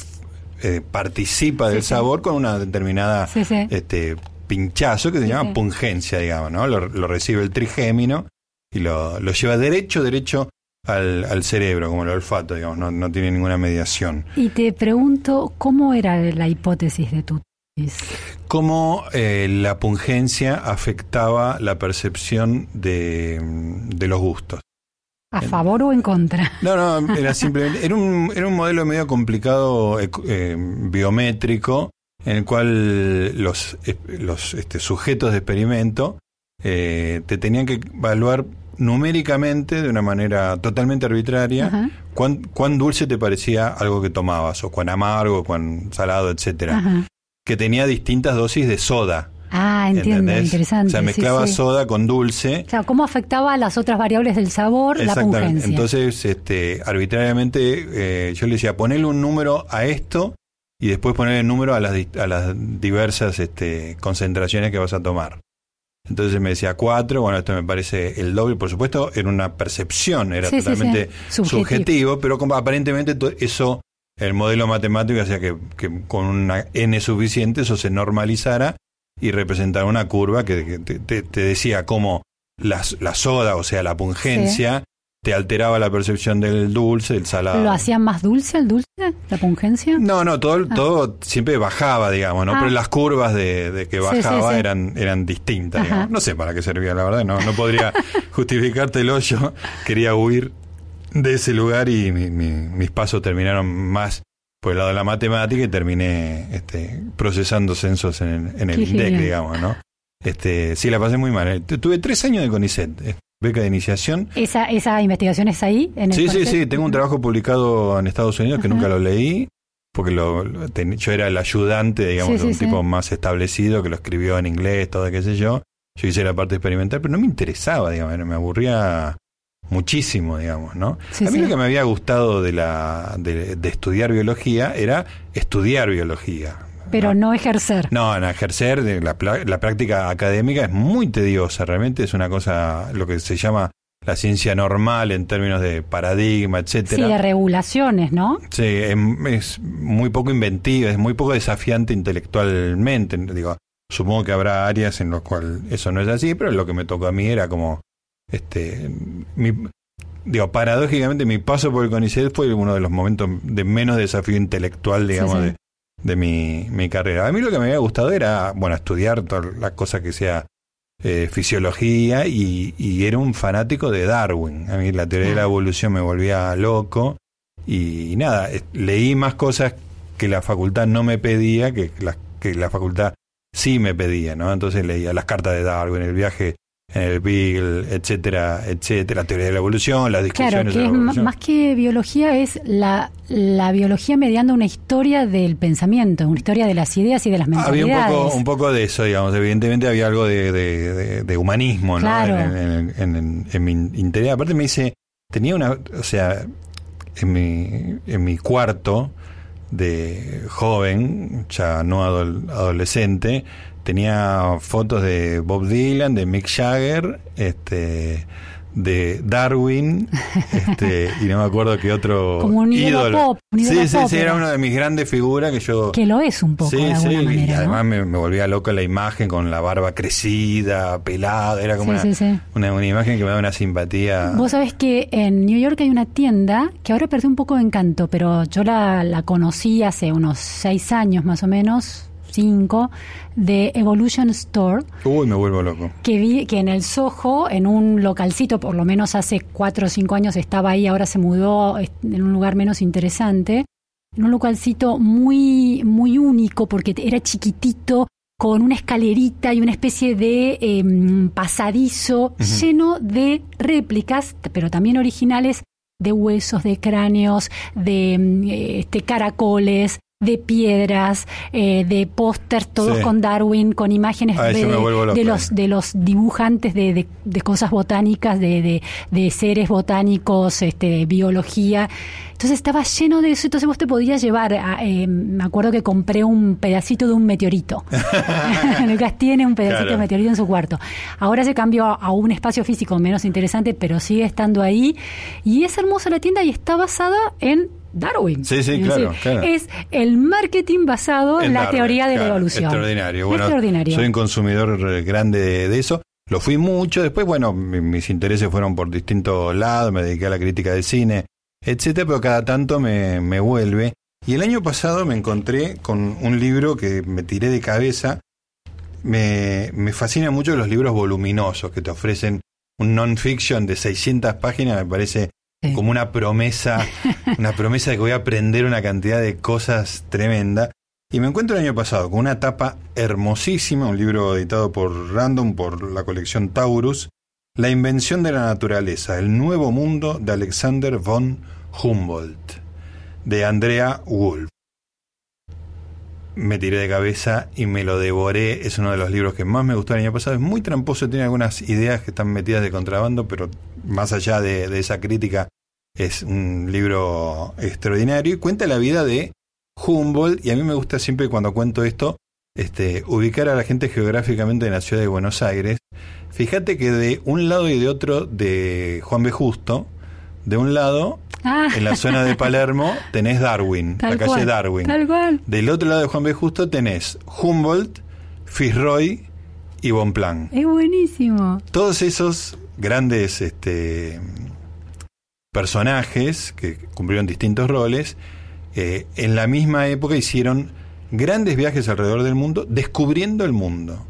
eh, participa del sabor con una determinada este pinchazo que se llama pungencia, digamos, ¿no? Lo, lo recibe el trigémino y lo, lo lleva derecho, derecho al, al cerebro, como el olfato, digamos, no, no tiene ninguna mediación. Y te pregunto, ¿cómo era la hipótesis de tu tesis? ¿Cómo eh, la pungencia afectaba la percepción de, de los gustos? ¿A favor o en contra? No, no, (laughs) era simplemente, era un, era un modelo medio complicado eco- eh, biométrico en el cual los, eh, los este, sujetos de experimento eh, te tenían que evaluar numéricamente de una manera totalmente arbitraria cuán, cuán dulce te parecía algo que tomabas, o cuán amargo, cuán salado, etcétera, que tenía distintas dosis de soda. Ah, entiendo, ¿entendés? interesante. O sea, mezclaba sí. soda con dulce. O sea, ¿cómo afectaba a las otras variables del sabor la pungencia? Entonces, este, arbitrariamente, eh, yo le decía, ponele un número a esto y después ponerle el número a las, a las diversas este, concentraciones que vas a tomar. Entonces me decía cuatro, bueno, esto me parece el doble, por supuesto, era una percepción, era Sí, totalmente sí. Subjetivo. subjetivo, pero como aparentemente eso, el modelo matemático hacía que, que con una n suficiente eso se normalizara y representara una curva que, que te, te- te decía cómo la, la soda, o sea, la pungencia, te alteraba la percepción del dulce, del salado. ¿Lo hacía más dulce el dulce, la pungencia? No, no, todo, todo siempre bajaba, digamos, ¿no? Ah. Pero las curvas de, de que Sí, sí, bajaba sí. eran, eran distintas, Ajá. digamos. No sé para qué servía, la verdad, no, no podría (laughs) justificártelo. Yo quería huir de ese lugar y mi- mi- mis pasos terminaron más por el lado de la matemática y terminé este, procesando censos en, en el INDEC, digamos, ¿no? Este, sí, la pasé muy mal. Eh, tu- Tuve tres años de CONICET, eh, beca de iniciación. ¿Esa, ¿Esa investigación es ahí? En el Sí, sí, sí. Tengo un trabajo publicado en Estados Unidos que Ajá. nunca lo leí, porque lo, lo ten- yo era el ayudante, digamos, Sí, de un sí, tipo más establecido que lo escribió en inglés, todo qué sé yo. Yo hice la parte experimental, pero no me interesaba, digamos, me aburría muchísimo, digamos, ¿no? A mí lo que me había gustado de, la, de, de estudiar biología era estudiar biología. Pero no ejercer. No, en ejercer de la, la práctica académica es muy tediosa, realmente es una cosa, lo que se llama la ciencia normal en términos de paradigma, Sí, etcétera. de regulaciones, ¿no? Sí, es, es muy poco inventiva, es muy poco desafiante intelectualmente. Digo, supongo que habrá áreas en las cuales eso no es así, pero lo que me tocó a mí era como, este, mi, digo, paradójicamente mi paso por el CONICET fue uno de los momentos de menos desafío intelectual, digamos, sí. de, de mi, mi carrera. A mí lo que me había gustado era, bueno, estudiar toda la cosa que sea eh, fisiología y, y era un fanático de Darwin. A mí la teoría de la Ah. evolución me volvía loco y, nada, eh, leí más cosas que la facultad no me pedía, que la, que la facultad sí me pedía, ¿no? Entonces leía las cartas de Darwin, el viaje en el Beagle, etcétera, etcétera, la teoría de la evolución, las Claro, discusiones que de la evolución. más que biología, es la, la biología mediando una historia del pensamiento, una historia de las ideas y de las Había mentalidades. un poco, un poco de eso, digamos. Evidentemente había algo de, de- de- de humanismo, ¿no? Claro. En, en- en- en- mi interior. Aparte me dice, tenía una, o sea, en mi, en mi cuarto de joven, ya no adol- adolescente, tenía fotos de Bob Dylan, de Mick Jagger, este de Darwin, (laughs) este, y no me acuerdo qué otro Como un ídolo pop, un ídolo sí, sí, pop sí, era una de mis grandes figuras que yo Que lo es un poco, Sí, de alguna sí, y manera, ¿no? además me, me volvía loca la imagen con la barba crecida, pelada, era como Sí, una, sí, sí. Una, una imagen que me da una simpatía. Vos sabés que en New York hay una tienda que ahora perdió un poco de encanto, pero yo la, la conocí hace unos seis años más o menos, cinco, de Evolution Store. Uy, me vuelvo loco. Que vi que en el Soho, en un localcito, por lo menos hace cuatro o cinco años estaba ahí, ahora se mudó en un lugar menos interesante. En un localcito muy, muy único porque era chiquitito, con una escalerita y una especie de em, pasadizo lleno de réplicas, pero también originales, de huesos, de cráneos, de em, este, caracoles, de piedras, eh, de pósters, todos con Darwin, con imágenes de, los de los dibujantes de, de cosas botánicas, de, seres botánicos, este, biología. Entonces estaba lleno de eso, entonces vos te podías llevar, eh, me acuerdo que compré un pedacito de un meteorito. (laughs) (laughs) Lucas tiene un pedacito de meteorito en su cuarto. Ahora se cambió a un espacio físico menos interesante, pero sigue estando ahí. Y es hermosa la tienda y está basada en Darwin. Sí, sí, claro, Es el marketing basado en, la teoría de la evolución. Extraordinario. Bueno, extraordinario. Soy un consumidor grande de, eso. Lo fui mucho. Después, bueno, mis intereses fueron por distintos lados. Me dediqué a la crítica de cine, etcétera. Pero cada tanto me, me vuelve. Y el año pasado me encontré con un libro que me tiré de cabeza. Me, me fascina mucho los libros voluminosos que te ofrecen un non-fiction de 600 páginas. Me parece como una promesa, una promesa de que voy a aprender una cantidad de cosas tremenda. Y me encuentro el año pasado con una tapa hermosísima, un libro editado por Random, por la colección Taurus, La invención de la naturaleza, el nuevo mundo de Alexander von Humboldt, de Andrea Wolf me tiré de cabeza y me lo devoré. Es uno de los libros que más me gustó el año pasado. Es muy tramposo, tiene algunas ideas que están metidas de contrabando, pero más allá de, esa crítica, es un libro extraordinario y cuenta la vida de Humboldt. Y a mí me gusta siempre cuando cuento esto, este, ubicar a la gente geográficamente en la ciudad de Buenos Aires. Fíjate que de un lado y de otro de Juan B. Justo, de un lado Ah. En la zona de Palermo (laughs) tenés Darwin, la calle Darwin. Del otro lado de Juan B. Justo tenés Humboldt, Fitzroy y Bonplan. Es buenísimo. Todos esos grandes este, personajes que cumplieron distintos roles, eh, en la misma época hicieron grandes viajes alrededor del mundo, descubriendo el mundo.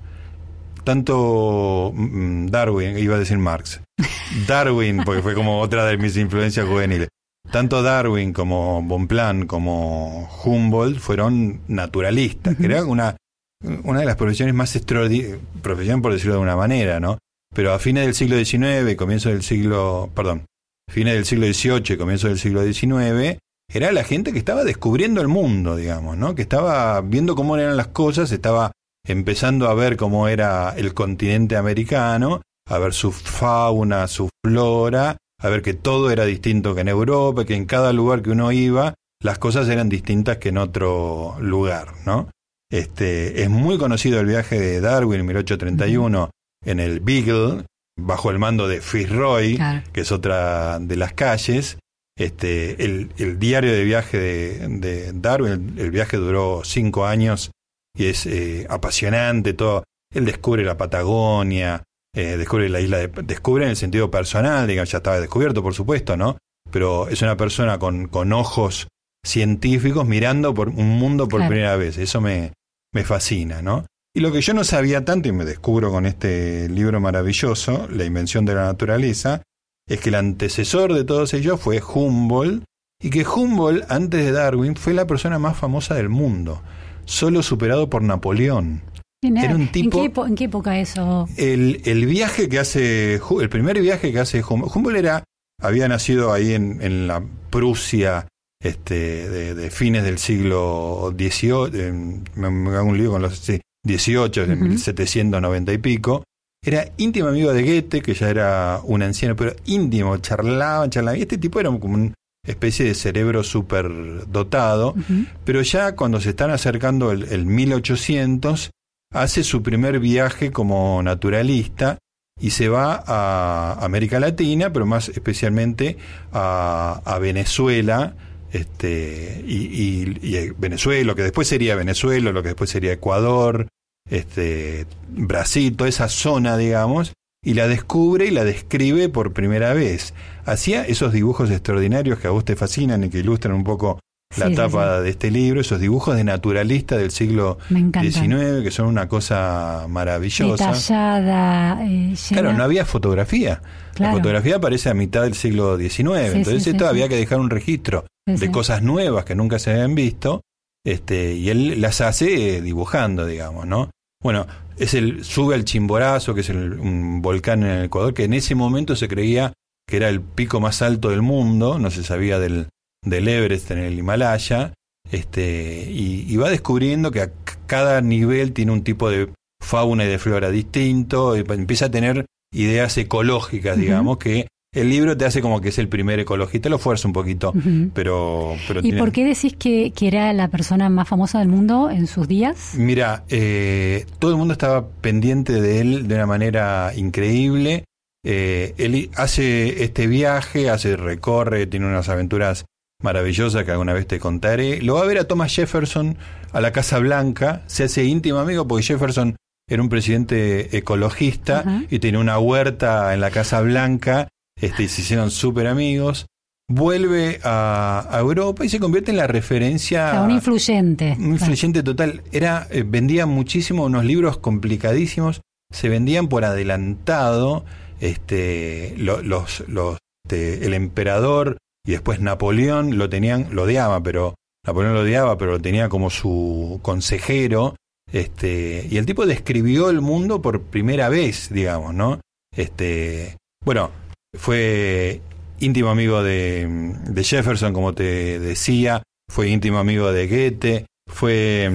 Tanto mm, Darwin, iba a decir Marx, Darwin, porque fue como otra de mis influencias juveniles. Tanto Darwin como Bonplan como Humboldt fueron naturalistas, que era una, una de las profesiones más extraordinarias, profesión por decirlo de una manera, ¿no? Pero a fines del siglo XIX, comienzo del siglo, perdón, fines del siglo XVIII, comienzo del siglo XIX, era la gente que estaba descubriendo el mundo, digamos, ¿no? Que estaba viendo cómo eran las cosas, estaba empezando a ver cómo era el continente americano, a ver su fauna, su flora, a ver que todo era distinto que en Europa, que en cada lugar que uno iba, las cosas eran distintas que en otro lugar, ¿no? Este, es muy conocido el viaje de Darwin en 1831 en el Beagle, bajo el mando de Fitzroy, que es otra de las calles. Este, el, diario de viaje de, Darwin, el, viaje duró cinco años y es eh, apasionante, todo. Él descubre la Patagonia, eh, descubre la isla de, descubre en el sentido personal, digamos, ya estaba descubierto, por supuesto, ¿no? Pero es una persona con, con ojos científicos mirando por un mundo por primera vez. Eso me, me fascina, ¿no? Y lo que yo no sabía tanto, y me descubro con este libro maravilloso, La invención de la naturaleza, es que el antecesor de todos ellos fue Humboldt, y que Humboldt, antes de Darwin, fue la persona más famosa del mundo, solo superado por Napoleón. Era un tipo. ¿En qué, época eso? El, el, viaje que hace. El primer viaje que hace Humboldt. Humboldt era, había nacido ahí en, en la Prusia este, de, fines del siglo XVIII. me, hago un lío con los. Sí, 18, de 1790 y pico. Era íntimo amigo de Goethe, que ya era un anciano, pero íntimo, charlaba, charlaba. Y este tipo era como una especie de cerebro súper dotado. Pero ya cuando se están acercando el, el 1800 hace su primer viaje como naturalista y se va a América Latina, pero más especialmente a, Venezuela, este, y, Venezuela, lo que después sería Venezuela, lo que después sería Ecuador, este, Brasil, toda esa zona, digamos, y la descubre y la describe por primera vez. Hacía esos dibujos extraordinarios que a vos te fascinan y que ilustran un poco la Sí, sí, tapa de este libro, esos dibujos de naturalista del siglo. XIX, que son una cosa maravillosa. Detallada, eh, Claro, no había fotografía. Claro. La fotografía aparece a mitad del siglo XIX. Entonces esto había que dejar un registro de cosas nuevas que nunca se habían visto. Este, y él las hace eh, dibujando, digamos, ¿no? Bueno, es el, sube al Chimborazo, que es el- un volcán en el Ecuador, que en ese momento se creía que era el pico más alto del mundo, no se sabía del, del Everest en el Himalaya, este, y, y va descubriendo que a cada nivel tiene un tipo de fauna y de flora distinto, y empieza a tener ideas ecológicas, digamos, que el libro te hace como que es el primer ecologista, lo fuerza un poquito, pero... pero ¿Y tiene- por qué decís que, que era la persona más famosa del mundo en sus días? Mira, eh, todo el mundo estaba pendiente de él de una manera increíble. Eh, él hace este viaje, hace recorre, tiene unas aventuras maravillosas que alguna vez te contaré. Lo va a ver a Thomas Jefferson a la Casa Blanca, se hace íntimo amigo porque Jefferson era un presidente ecologista y tenía una huerta en la Casa Blanca, este, y se hicieron súper amigos. Vuelve a, a Europa y se convierte en la referencia O sea, un influyente. un influyente total. Era, eh, vendía muchísimo unos libros complicadísimos, se vendían por adelantado. Este, lo- los, los, este, el emperador y después Napoleón lo tenían, lo odiaba, pero Napoleón lo odiaba, pero lo tenía como su consejero. Este, y el tipo describió el mundo por primera vez, digamos, ¿no? Este, bueno, fue íntimo amigo de, de Jefferson, como te decía, fue íntimo amigo de Goethe, fue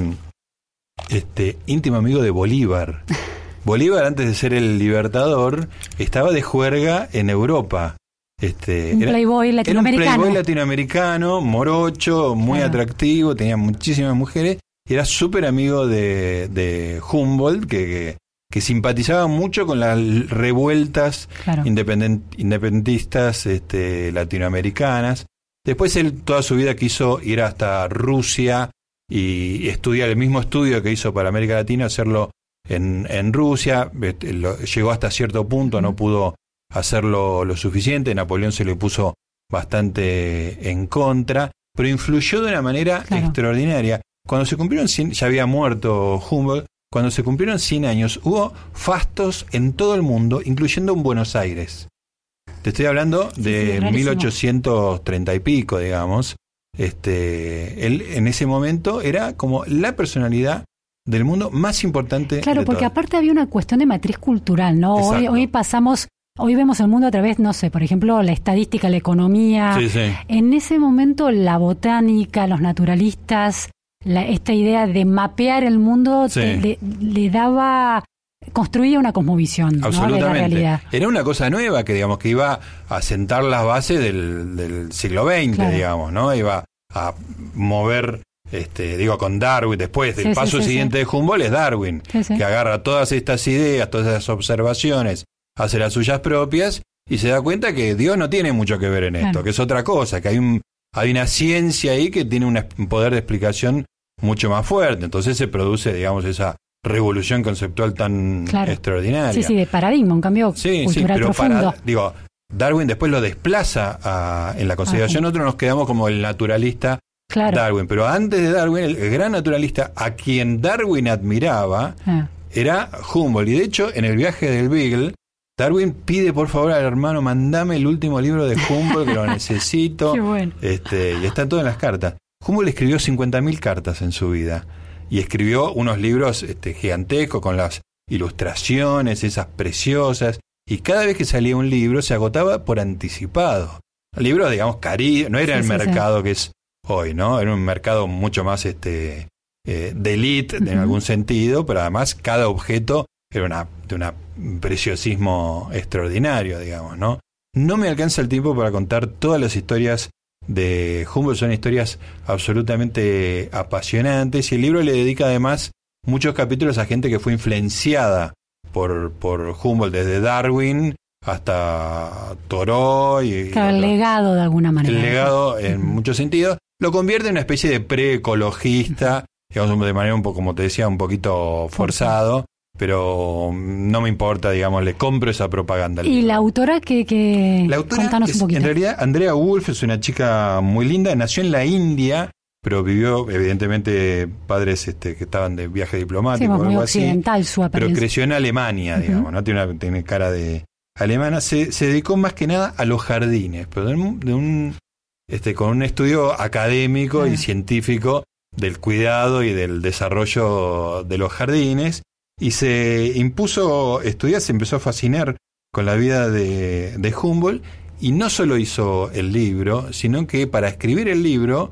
este, íntimo amigo de Bolívar. (laughs) Bolívar, antes de ser el libertador, estaba de juerga en Europa. Este, Un era- playboy era un latinoamericano. playboy latinoamericano, morocho, muy atractivo, tenía muchísimas mujeres y era súper amigo de, de Humboldt, que, que, que simpatizaba mucho con las revueltas Claro. independentistas este, latinoamericanas. Después él toda su vida quiso ir hasta Rusia y estudiar el mismo estudio que hizo para América Latina, hacerlo en, en Rusia. Este, lo- llegó hasta cierto punto, no pudo hacerlo lo suficiente. Napoleón se le puso bastante en contra, pero influyó de una manera Claro. extraordinaria. Cuando se cumplieron 100, ya había muerto Humboldt, cuando se cumplieron 100 años hubo fastos en todo el mundo, incluyendo en Buenos Aires. Te estoy hablando de sí, rarísimo. 1830 y pico, digamos. Este, él en ese momento era como la personalidad del mundo más importante. Claro, de porque aparte había una cuestión de matriz cultural, ¿no? Hoy, hoy pasamos, hoy vemos el mundo a través, no sé, por ejemplo, la estadística, la economía. Sí, sí. En ese momento la botánica, los naturalistas, la- esta idea de mapear el mundo Sí. te- le, le daba, construía una cosmovisión ¿no? de la Absolutamente. realidad. Era una cosa nueva que digamos que iba a sentar las bases del, del siglo XX, Claro. digamos, ¿no? Iba a mover, este, digo, con Darwin, después del paso siguiente de Humboldt es Darwin, que agarra todas estas ideas, todas esas observaciones, hace las suyas propias y se da cuenta que Dios no tiene mucho que ver en esto, Claro. que es otra cosa, que hay un hay una ciencia ahí que tiene un poder de explicación mucho más fuerte. Entonces se produce, digamos, esa revolución conceptual tan Claro. extraordinaria. Sí, sí, de paradigma, un cambio Sí, sí, pero profundo. para, digo, Darwin después lo desplaza a- en la consideración, nosotros nos quedamos como el naturalista claro. Darwin, pero antes de Darwin, el, el gran naturalista a quien Darwin admiraba Ah, era Humboldt, y de hecho en el viaje del Beagle, Darwin pide por favor al hermano, mandame el último libro de Humboldt, que lo (laughs) necesito, Qué bueno. este, y está todo en las cartas. Humboldt escribió 50.000 cartas en su vida y escribió unos libros este, gigantescos con las ilustraciones, esas preciosas, y cada vez que salía un libro se agotaba por anticipado. Libros, digamos, carísimos, no era Sí, el sí, sí. mercado que es hoy, ¿no? Era un mercado mucho más este, eh, de elite en algún sentido, pero además cada objeto era una, de un preciosismo extraordinario, digamos, ¿no? No me alcanza el tiempo para contar todas las historias de Humboldt, son historias absolutamente apasionantes y el libro le dedica además muchos capítulos a gente que fue influenciada por, por Humboldt, desde Darwin hasta Thoreau y Claro, el legado de alguna manera. el legado en muchos sentidos, lo convierte en una especie de preecologista, (laughs) digamos de manera un poco, como te decía, un poquito forzado, pero no me importa, digamos, le compro esa propaganda. Y la autora que, que La autora contanos es, un poquito. en realidad, Andrea Wolf es una chica muy linda, nació en la India, pero vivió, evidentemente, padres este, que estaban de viaje diplomático Sí, o muy algo así, occidental su pero apariencia. creció en Alemania, digamos, ¿no? Tiene, una- tiene cara de alemana. Se, se dedicó más que nada a los jardines, pero de un, de un, este, con un estudio académico y científico del cuidado y del desarrollo de los jardines. Y se impuso estudiar, se empezó a fascinar con la vida de, de Humboldt. Y no solo hizo el libro, sino que para escribir el libro,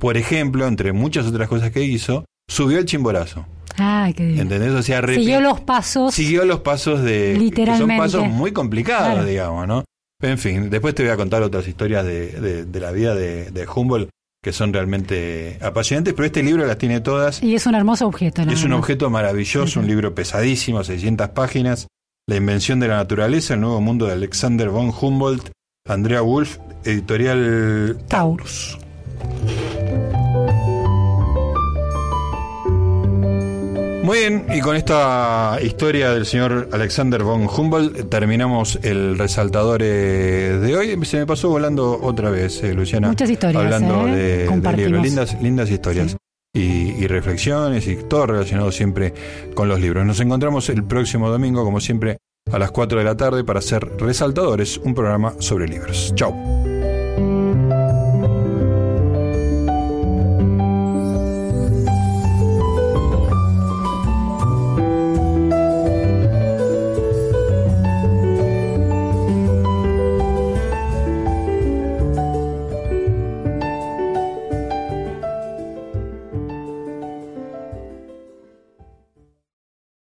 por ejemplo, entre muchas otras cosas que hizo, subió el chimborazo. Ay, qué divino. ¿Entendés? O sea, Siguió los pasos. siguió los pasos de. Que Literalmente. son pasos muy complicados, Claro. digamos, ¿no? En fin, después te voy a contar otras historias de, de- de la vida de, de Humboldt que son realmente apasionantes, pero este libro las tiene todas. Y es un hermoso objeto. la Es un objeto maravilloso, un libro pesadísimo, 600 páginas. La invención de la naturaleza, el nuevo mundo de Alexander von Humboldt, Andrea Wolf, editorial Taurus. Muy bien, y con esta historia del señor Alexander von Humboldt terminamos el resaltador eh, de hoy. Se me pasó volando otra vez, eh, Luciana. Muchas historias, Hablando ¿eh? de, libros. Lindas, lindas historias. Y, y reflexiones y todo relacionado siempre con los libros. Nos encontramos el próximo domingo, como siempre, a las 4 de la tarde para hacer Resaltadores, un programa sobre libros. Chao.